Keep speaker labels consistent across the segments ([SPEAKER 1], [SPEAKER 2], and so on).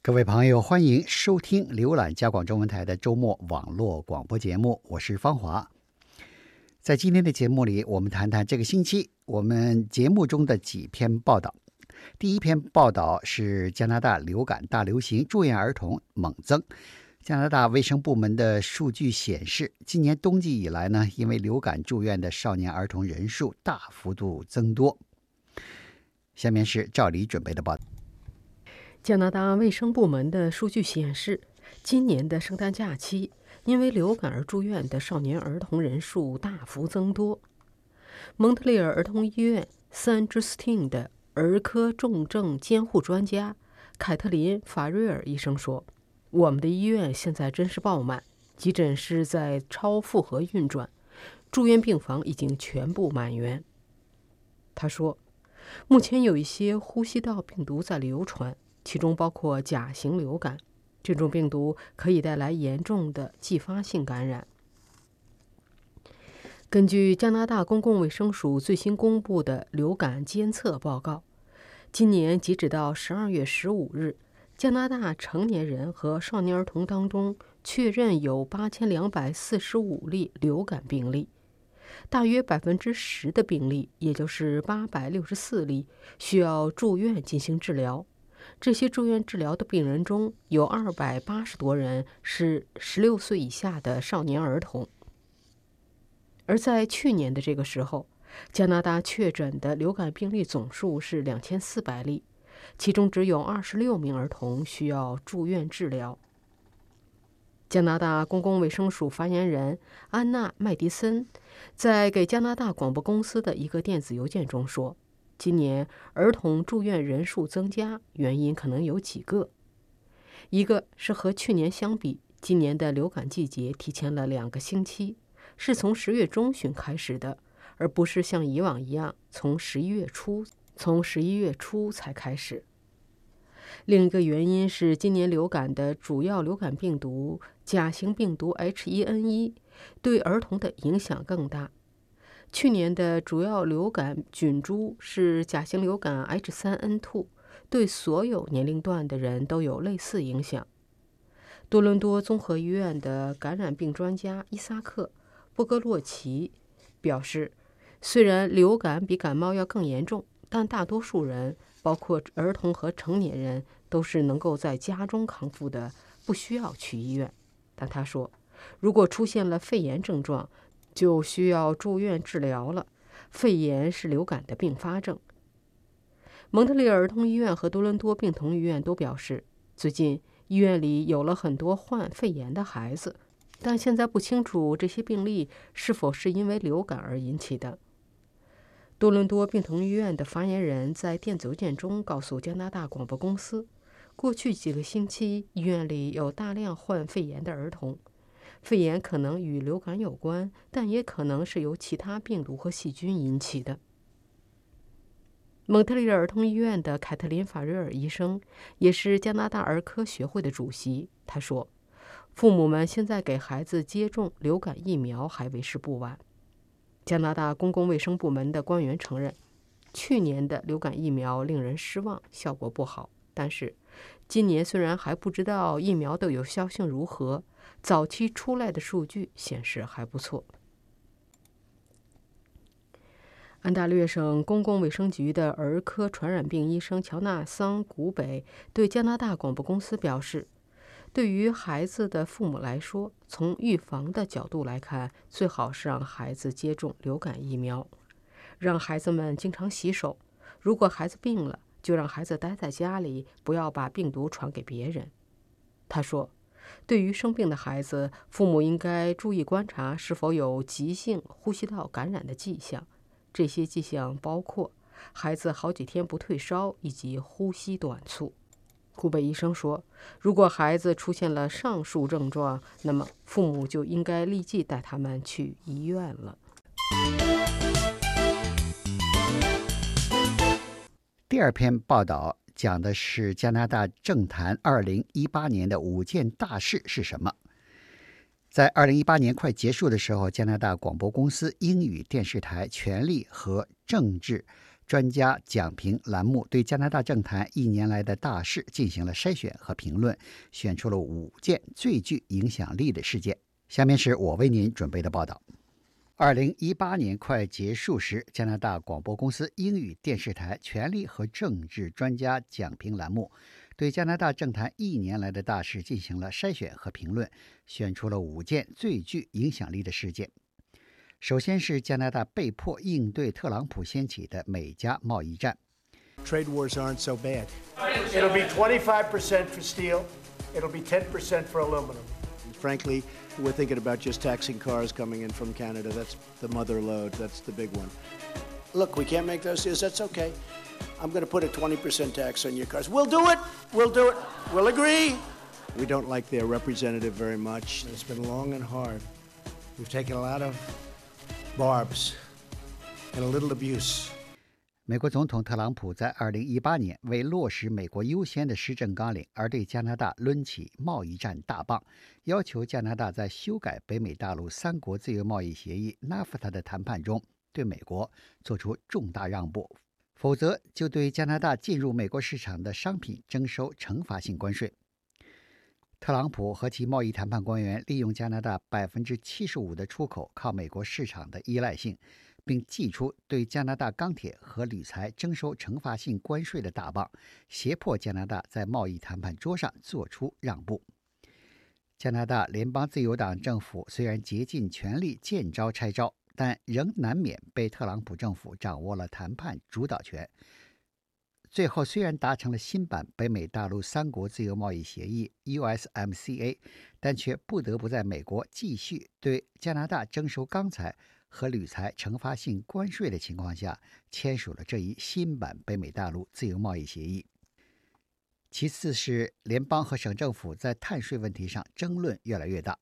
[SPEAKER 1] 各位朋友，欢迎收听、浏览加广中文台的周末网络广播节目，我是方华。在今天的节目里，我们谈谈这个星期我们节目中的几篇报道。第一篇报道是加拿大流感大流行，住院儿童猛增。加拿大卫生部门的数据显示，今年冬季以来呢，因为流感住院的少年儿童人数大幅度增多。下面是赵黎准备的报道。
[SPEAKER 2] 加拿大卫生部门的数据显示，今年的圣诞假期因为流感而住院的少年儿童人数大幅增多。蒙特利尔儿童医院 San j u s t i n 的儿科重症监护专家凯特琳·法瑞尔医生说：“我们的医院现在真是爆满，急诊室在超负荷运转，住院病房已经全部满员。”他说：“目前有一些呼吸道病毒在流传。”其中包括甲型流感，这种病毒可以带来严重的继发性感染。根据加拿大公共卫生署最新公布的流感监测报告，今年截止到十二月十五日，加拿大成年人和少年儿童当中确认有八千两百四十五例流感病例，大约百分之十的病例，也就是八百六十四例，需要住院进行治疗。这些住院治疗的病人中有二百八十多人是十六岁以下的少年儿童。而在去年的这个时候，加拿大确诊的流感病例总数是两千四百例，其中只有二十六名儿童需要住院治疗。加拿大公共卫生署发言人安娜·麦迪森在给加拿大广播公司的一个电子邮件中说。今年儿童住院人数增加，原因可能有几个。一个是和去年相比，今年的流感季节提前了两个星期，是从十月中旬开始的，而不是像以往一样从十一月初从十一月初才开始。另一个原因是今年流感的主要流感病毒甲型病毒 H1N1 对儿童的影响更大。去年的主要流感菌株是甲型流感 H3N2，对所有年龄段的人都有类似影响。多伦多综合医院的感染病专家伊萨克·波格洛奇表示，虽然流感比感冒要更严重，但大多数人，包括儿童和成年人，都是能够在家中康复的，不需要去医院。但他说，如果出现了肺炎症状，就需要住院治疗了。肺炎是流感的并发症。蒙特利尔儿童医院和多伦多病童医院都表示，最近医院里有了很多患肺炎的孩子，但现在不清楚这些病例是否是因为流感而引起的。多伦多病童医院的发言人在电子邮件中告诉加拿大广播公司，过去几个星期医院里有大量患肺炎的儿童。肺炎可能与流感有关，但也可能是由其他病毒和细菌引起的。蒙特利尔儿童医院的凯特琳·法瑞尔医生也是加拿大儿科学会的主席。他说：“父母们现在给孩子接种流感疫苗还为时不晚。”加拿大公共卫生部门的官员承认，去年的流感疫苗令人失望，效果不好。但是，今年虽然还不知道疫苗的有效性如何。早期出来的数据显示还不错。安大略省公共卫生局的儿科传染病医生乔纳桑·古北对加拿大广播公司表示：“对于孩子的父母来说，从预防的角度来看，最好是让孩子接种流感疫苗，让孩子们经常洗手。如果孩子病了，就让孩子待在家里，不要把病毒传给别人。”他说。对于生病的孩子，父母应该注意观察是否有急性呼吸道感染的迹象。这些迹象包括孩子好几天不退烧以及呼吸短促。库贝医生说，如果孩子出现了上述症状，那么父母就应该立即带他们去医院了。
[SPEAKER 1] 第二篇报道。讲的是加拿大政坛二零一八年的五件大事是什么？在二零一八年快结束的时候，加拿大广播公司英语电视台权力和政治专家讲评栏目对加拿大政坛一年来的大事进行了筛选和评论，选出了五件最具影响力的事件。下面是我为您准备的报道。二零一八年快结束时，加拿大广播公司英语电视台“权力和政治专家讲评”栏目对加拿大政坛一年来的大事进行了筛选和评论，选出了五件最具影响力的事件。首先是加拿大被迫应对特朗普掀起的美加贸易战。
[SPEAKER 3] Trade wars aren't so bad. It'll be 25% for steel. It'll be 10% for aluminum. Frankly, we're thinking about just taxing cars coming in from Canada. That's the mother load. That's the big one. Look, we can't make those deals. That's okay. I'm going to put a 20% tax on your cars. We'll do it. We'll do it. We'll agree. We don't like their representative very much. It's been long and hard. We've taken a lot of barbs and a little abuse.
[SPEAKER 1] 美国总统特朗普在2018年为落实“美国优先”的施政纲领而对加拿大抡起贸易战大棒，要求加拿大在修改北美大陆三国自由贸易协议 （NAFTA） 的谈判中对美国做出重大让步，否则就对加拿大进入美国市场的商品征收惩罚性关税。特朗普和其贸易谈判官员利用加拿大百分之七十五的出口靠美国市场的依赖性，并祭出对加拿大钢铁和铝材征收惩罚性关税的大棒，胁迫加拿大在贸易谈判桌上做出让步。加拿大联邦自由党政府虽然竭尽全力见招拆招，但仍难免被特朗普政府掌握了谈判主导权。最后，虽然达成了新版北美大陆三国自由贸易协议 （USMCA），但却不得不在美国继续对加拿大征收钢材和铝材惩罚性关税的情况下，签署了这一新版北美大陆自由贸易协议。其次是联邦和省政府在碳税问题上争论越来越大。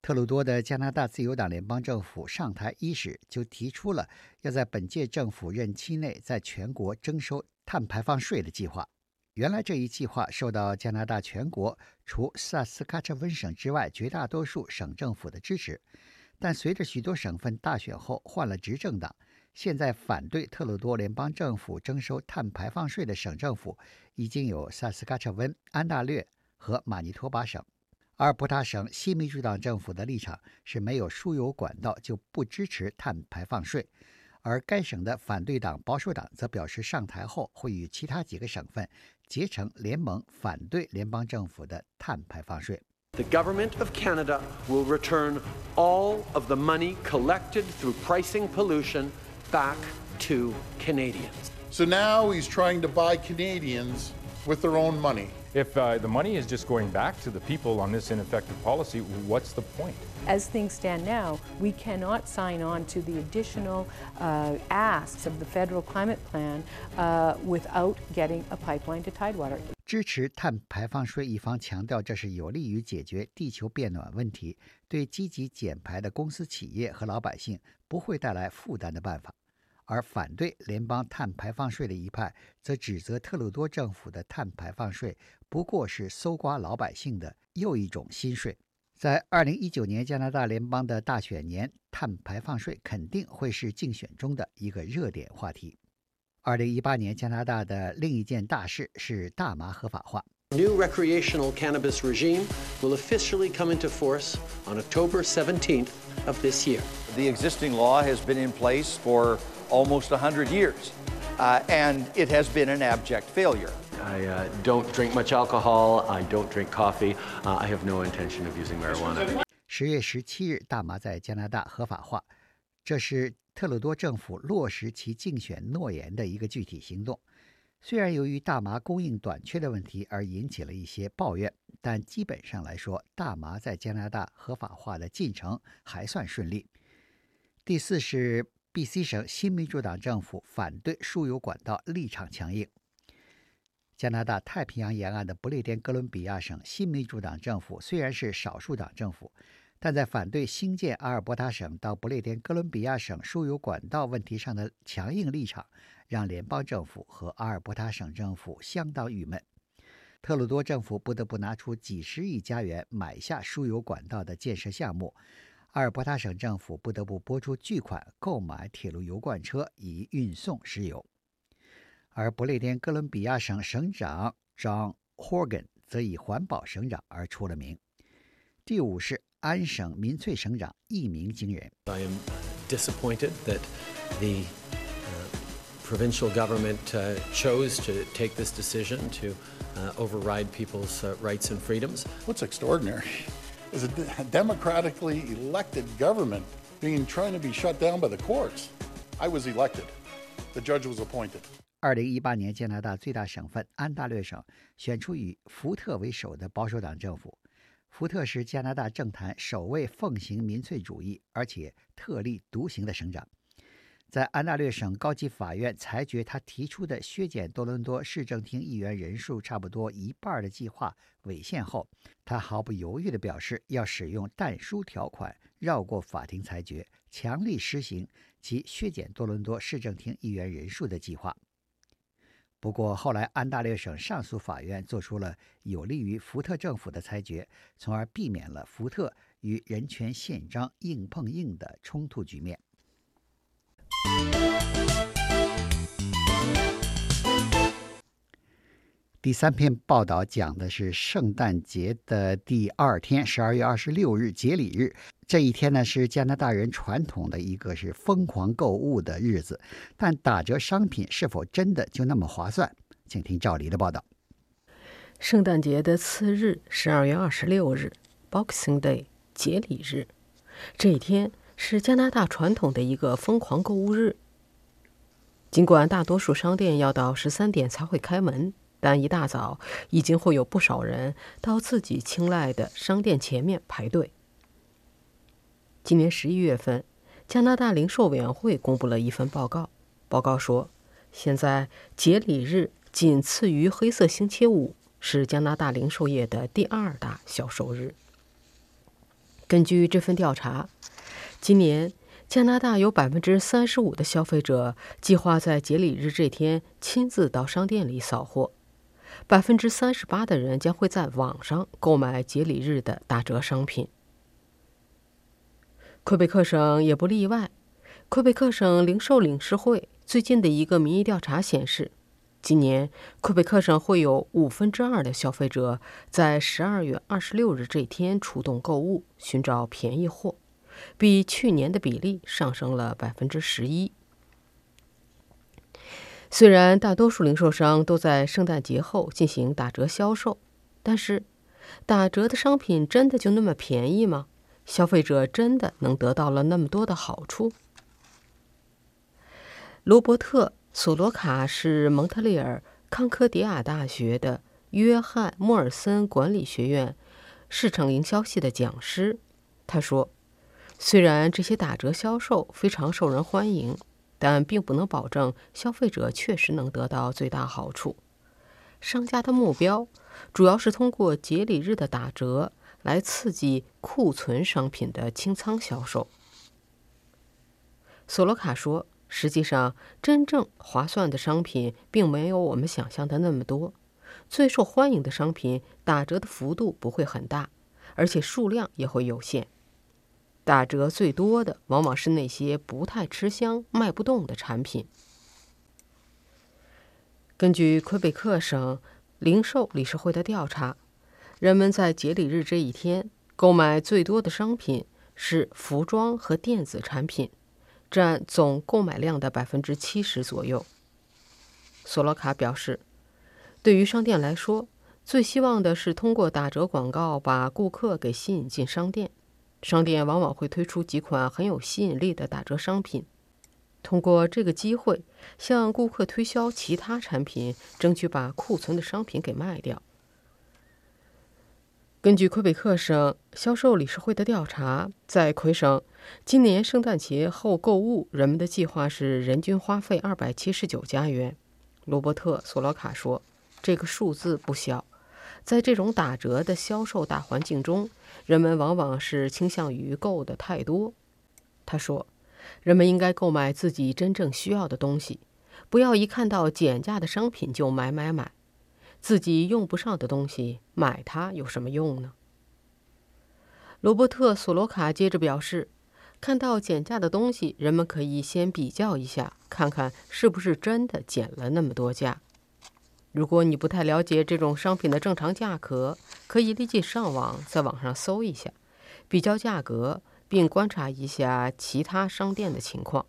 [SPEAKER 1] 特鲁多的加拿大自由党联邦政府上台伊始，就提出了要在本届政府任期内在全国征收碳排放税的计划。原来这一计划受到加拿大全国除萨斯喀彻温省之外绝大多数省政府的支持，但随着许多省份大选后换了执政党，现在反对特鲁多联邦政府征收碳排放税的省政府已经有萨斯喀彻温、安大略和马尼托巴省。阿尔伯塔省新民主党政府的立场是没有输油管道就不支持碳排放税，而该省的反对党保守党则表示上台后会与其他几个省份结成联盟，反对联邦政府的碳排放税。
[SPEAKER 4] The government of Canada will return all of the money collected through pricing pollution back to Canadians.
[SPEAKER 5] So now he's trying to buy Canadians with their own money.
[SPEAKER 6] If uh, the money is just going back to the people on this ineffective policy, what's the point?
[SPEAKER 7] As things stand now, we cannot sign on to the additional uh, asks of the federal climate plan uh, without getting a pipeline to Tidewater.
[SPEAKER 1] 支持碳排放税一方强调，这是有利于解决地球变暖问题，对积极减排的公司、企业和老百姓不会带来负担的办法。 而反对联邦碳排放税的一派则指责特鲁多政府的碳排放税不过是搜刮老百姓的又一种新税。在二零一九年加拿大联邦的大选年，碳排放税肯定会是竞选中的一个热点话题。二零一八年加拿大的另一件大事是大麻合法化。
[SPEAKER 4] New recreational cannabis regime will officially come into force on October 17th of this year.
[SPEAKER 8] The existing law has been in place for almost 100 years, uh, and it has been an abject failure.
[SPEAKER 4] I uh, don't drink much alcohol. I don't drink coffee. Uh, I have no intention of using marijuana.
[SPEAKER 1] 十月十七日，大麻在加拿大合法化，这是特鲁多政府落实其竞选诺言的一个具体行动。虽然由于大麻供应短缺的问题而引起了一些抱怨，但基本上来说，大麻在加拿大合法化的进程还算顺利。第四是 B.C 省新民主党政府反对输油管道立场强硬。加拿大太平洋沿岸的不列颠哥伦比亚省新民主党政府虽然是少数党政府，但在反对新建阿尔伯塔省到不列颠哥伦比亚省输油管道问题上的强硬立场，让联邦政府和阿尔伯塔省政府相当郁闷。特鲁多政府不得不拿出几十亿加元买下输油管道的建设项目。阿尔伯塔省政府不得不拨出巨款购买铁路油罐车以运送石油。而不列颠哥伦比亚省省长 John Horgan 则以环保省长而出了名。第五是安省民粹省长一鸣惊人。
[SPEAKER 4] I am disappointed that the provincial government uh, chose to take this decision to uh, override people's uh, rights and freedoms.
[SPEAKER 5] What's extraordinary is a democratically elected government being trying to be shut down by the courts. I was elected. The judge was appointed.
[SPEAKER 1] 二零一八年，加拿大最大省份安大略省选出以福特为首的保守党政府。福特是加拿大政坛首位奉行民粹主义而且特立独行的省长。在安大略省高级法院裁决他提出的削减多伦多市政厅议员人数差不多一半的计划违宪后，他毫不犹豫地表示要使用但书条款绕过法庭裁决，强力实行其削减多伦多市政厅议员人数的计划。不过后来，安大略省上诉法院做出了有利于福特政府的裁决，从而避免了福特与人权宪章硬碰硬的冲突局面。第三篇报道讲的是圣诞节的第二天，十二月二十六日，节礼日。这一天呢，是加拿大人传统的一个是疯狂购物的日子。但打折商品是否真的就那么划算？请听赵黎的报道。
[SPEAKER 2] 圣诞节的次日，十二月二十六日，Boxing Day，节礼日。这一天是加拿大传统的一个疯狂购物日。尽管大多数商店要到十三点才会开门。但一大早，已经会有不少人到自己青睐的商店前面排队。今年十一月份，加拿大零售委员会公布了一份报告。报告说，现在节礼日仅次于黑色星期五，是加拿大零售业的第二大销售日。根据这份调查，今年加拿大有百分之三十五的消费者计划在节礼日这天亲自到商店里扫货。百分之三十八的人将会在网上购买节礼日的打折商品。魁北克省也不例外。魁北克省零售理事会最近的一个民意调查显示，今年魁北克省会有五分之二的消费者在十二月二十六日这天出动购物，寻找便宜货，比去年的比例上升了百分之十一。虽然大多数零售商都在圣诞节后进行打折销售，但是打折的商品真的就那么便宜吗？消费者真的能得到了那么多的好处？罗伯特·索罗卡是蒙特利尔康科迪亚大学的约翰·莫尔森管理学院市场营销系的讲师。他说：“虽然这些打折销售非常受人欢迎。”但并不能保证消费者确实能得到最大好处。商家的目标主要是通过节礼日的打折来刺激库存商品的清仓销售。索罗卡说：“实际上，真正划算的商品并没有我们想象的那么多。最受欢迎的商品打折的幅度不会很大，而且数量也会有限。”打折最多的往往是那些不太吃香、卖不动的产品。根据魁北克省零售理事会的调查，人们在节礼日这一天购买最多的商品是服装和电子产品，占总购买量的百分之七十左右。索罗卡表示，对于商店来说，最希望的是通过打折广告把顾客给吸引进商店。商店往往会推出几款很有吸引力的打折商品，通过这个机会向顾客推销其他产品，争取把库存的商品给卖掉。根据魁北克省销售理事会的调查，在魁省，今年圣诞节后购物，人们的计划是人均花费二百七十九加元。罗伯特·索罗卡说：“这个数字不小。”在这种打折的销售大环境中，人们往往是倾向于购的太多。他说：“人们应该购买自己真正需要的东西，不要一看到减价的商品就买买买。自己用不上的东西买它有什么用呢？”罗伯特·索罗卡接着表示，看到减价的东西，人们可以先比较一下，看看是不是真的减了那么多价。如果你不太了解这种商品的正常价格，可以立即上网，在网上搜一下，比较价格，并观察一下其他商店的情况。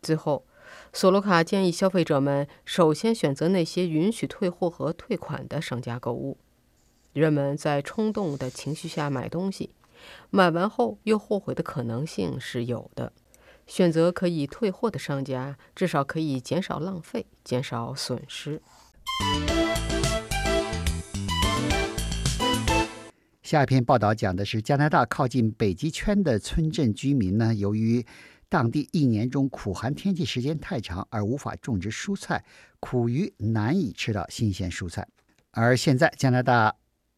[SPEAKER 2] 最后，索罗卡建议消费者们首先选择那些允许退货和退款的商家购物。人们在冲动的情绪下买东西，买完后又后悔的可能性是有的。选择可以退货的商家，至少可以减少浪费，减少损失。
[SPEAKER 1] 下一篇报道讲的是加拿大靠近北极圈的村镇居民呢，由于当地一年中苦寒天气时间太长，而无法种植蔬菜，苦于难以吃到新鲜蔬菜。而现在加拿大。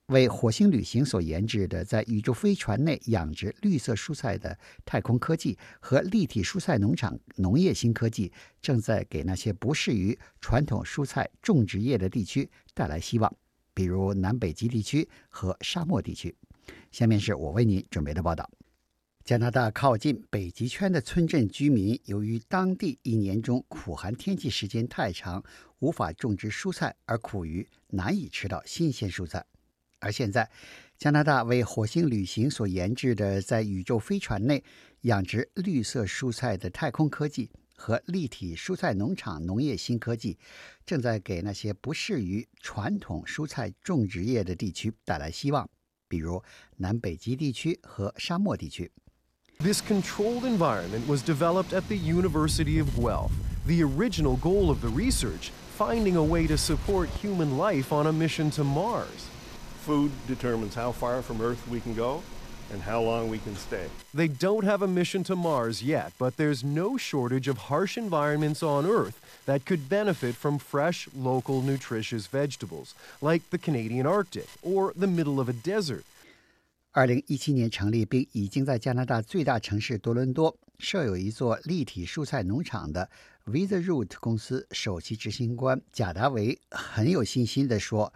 [SPEAKER 1] 为火星旅行所研制的在宇宙飞船内养殖绿色蔬菜的太空科技和立体蔬菜农场农业新科技，正在给那些不适于传统蔬菜种植业的地区带来希望，比如南北极地区和沙漠地区。下面是我为您准备的报道：加拿大靠近北极圈的村镇居民，由于当地一年中苦寒天气时间太长，无法种植蔬菜，而苦于难以吃到新鲜蔬菜。而现在，加拿大为火星旅行所研制的在宇宙飞船内养殖绿色蔬菜的太空科技和立体蔬菜农场农业新科技，正在给那些不适于传统蔬菜种植业的地区带来希望，比如南北极地区和沙漠地区。
[SPEAKER 9] This controlled environment was developed at the University of Guelph. The original goal of the research, finding a way to support human life on a mission to Mars.
[SPEAKER 10] Food determines how far from Earth we can go and how long we can stay.
[SPEAKER 9] They don't have a mission to Mars yet, but there's no shortage of harsh environments on Earth that could benefit from fresh, local, nutritious vegetables, like the Canadian Arctic or the middle of a desert.
[SPEAKER 1] 二零一七年成立并已经在加拿大最大城市多伦多设有一座立体蔬菜农场的 Visa Root 公司首席执行官贾达维很有信心地说。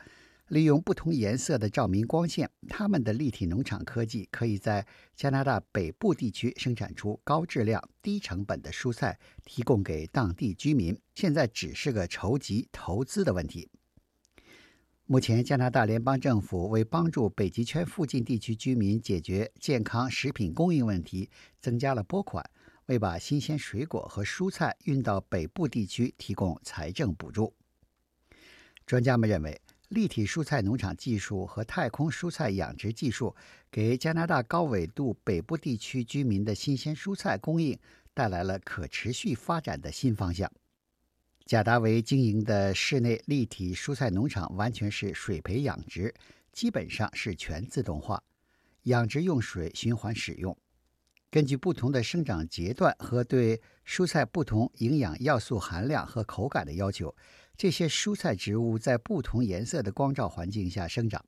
[SPEAKER 1] 利用不同颜色的照明光线，他们的立体农场科技可以在加拿大北部地区生产出高质量、低成本的蔬菜，提供给当地居民。现在只是个筹集投资的问题。目前，加拿大联邦政府为帮助北极圈附近地区居民解决健康食品供应问题，增加了拨款，为把新鲜水果和蔬菜运到北部地区提供财政补助。专家们认为。立体蔬菜农场技术和太空蔬菜养殖技术，给加拿大高纬度北部地区居民的新鲜蔬菜供应带来了可持续发展的新方向。贾达维经营的室内立体蔬菜农场完全是水培养殖，基本上是全自动化，养殖用水循环使用。根据不同的生长阶段和对蔬菜不同营养要素含量和口感的要求。这些蔬菜植物在不同颜色的光照环境下生长。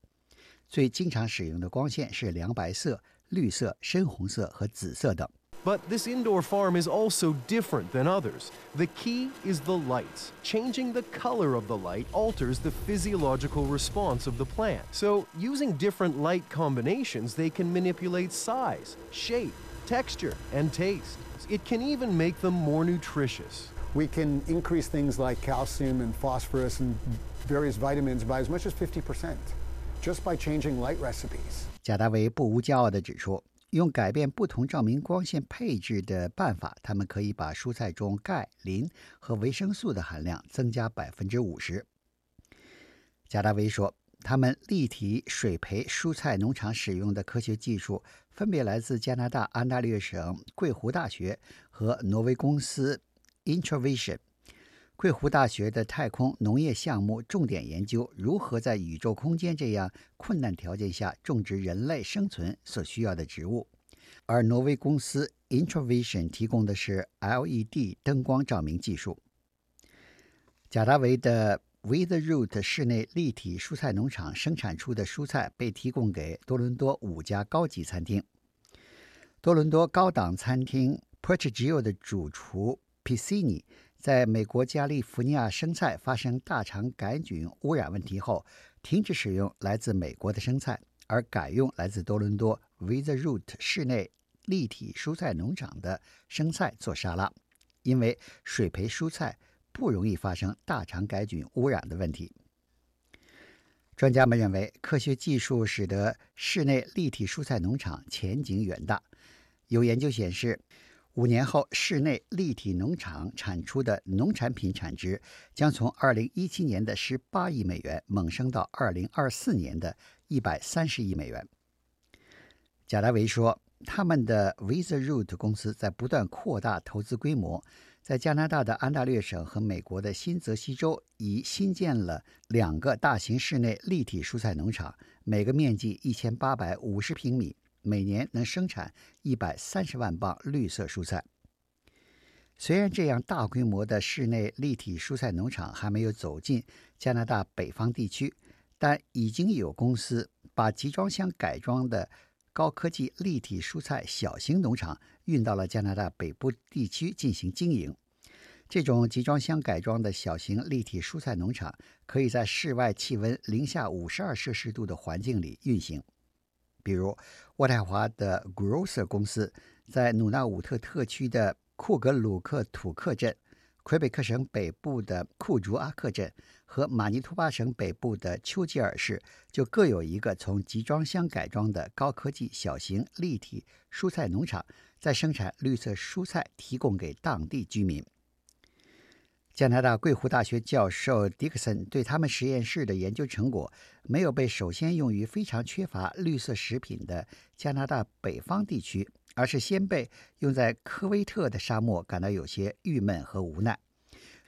[SPEAKER 1] 最经常使用的光线是凉白色、绿色、深红色和紫色等。
[SPEAKER 9] But this indoor farm is also different than others. The key is the lights. Changing the color of the light alters the physiological response of the plant. So, using different light combinations, they can manipulate size, shape, texture, and taste. It can even make them more nutritious
[SPEAKER 11] We can increase things like calcium and phosphorus and various vitamins by as much as 50% just by changing light recipes.
[SPEAKER 1] 贾达维不无骄傲地指出，用改变不同照明光线配置的办法，他们可以把蔬菜中钙、磷和维生素的含量增加百分之五十。贾达维说，他们立体水培蔬菜农场使用的科学技术，分别来自加拿大安大略省桂湖大学和挪威公司 Introvision，桂湖大学的太空农业项目重点研究如何在宇宙空间这样困难条件下种植人类生存所需要的植物，而挪威公司 Introvision 提供的是 LED 灯光照明技术。贾达维的 Witheroot 室内立体蔬菜农场生产出的蔬菜被提供给多伦多五家高级餐厅。多伦多高档餐厅 Portugio 的主厨。Pisini 在美国加利福尼亚生菜发生大肠杆菌污染问题后，停止使用来自美国的生菜，而改用来自多伦多 With Root 室内立体蔬菜农场的生菜做沙拉，因为水培蔬菜不容易发生大肠杆菌污染的问题。专家们认为，科学技术使得室内立体蔬菜农场前景远大。有研究显示，五年后，室内立体农场产出的农产品产值将从2017年的18亿美元猛升到2024年的130亿美元。贾达维说，他们的 Visa Root 公司在不断扩大投资规模。在加拿大的安大略省和美国的新泽西州已新建了两个大型室内立体蔬菜农场，每个面积一千八百五十平米，每年能生产一百三十万磅绿色蔬菜。虽然这样大规模的室内立体蔬菜农场还没有走进加拿大北方地区，但已经有公司把集装箱改装的高科技立体蔬菜小型农场。运到了加拿大北部地区进行经营。这种集装箱改装的小型立体蔬菜农场，可以在室外气温零下五十二摄氏度的环境里运行。比如，渥太华的 Grocer 公司在努纳武特特区的库格鲁克土克镇。魁北克省北部的库竹阿克镇和马尼托巴省北部的丘吉尔市就各有一个从集装箱改装的高科技小型立体蔬菜农场，在生产绿色蔬菜，提供给当地居民。加拿大贵湖大学教授迪克森对他们实验室的研究成果没有被首先用于非常缺乏绿色食品的加拿大北方地区。而是先被用在科威特的沙漠，感到有些郁闷和无奈。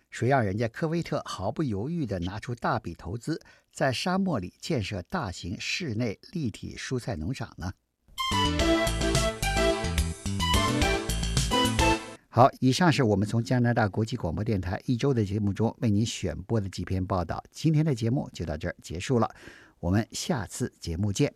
[SPEAKER 1] 谁让人家科威特毫不犹豫地拿出大笔投资，在沙漠里建设大型室内立体蔬菜农场呢？好，以上是我们从加拿大国际广播电台一周的节目中为您选播的几篇报道。今天的节目就到这儿结束了，我们下次节目见。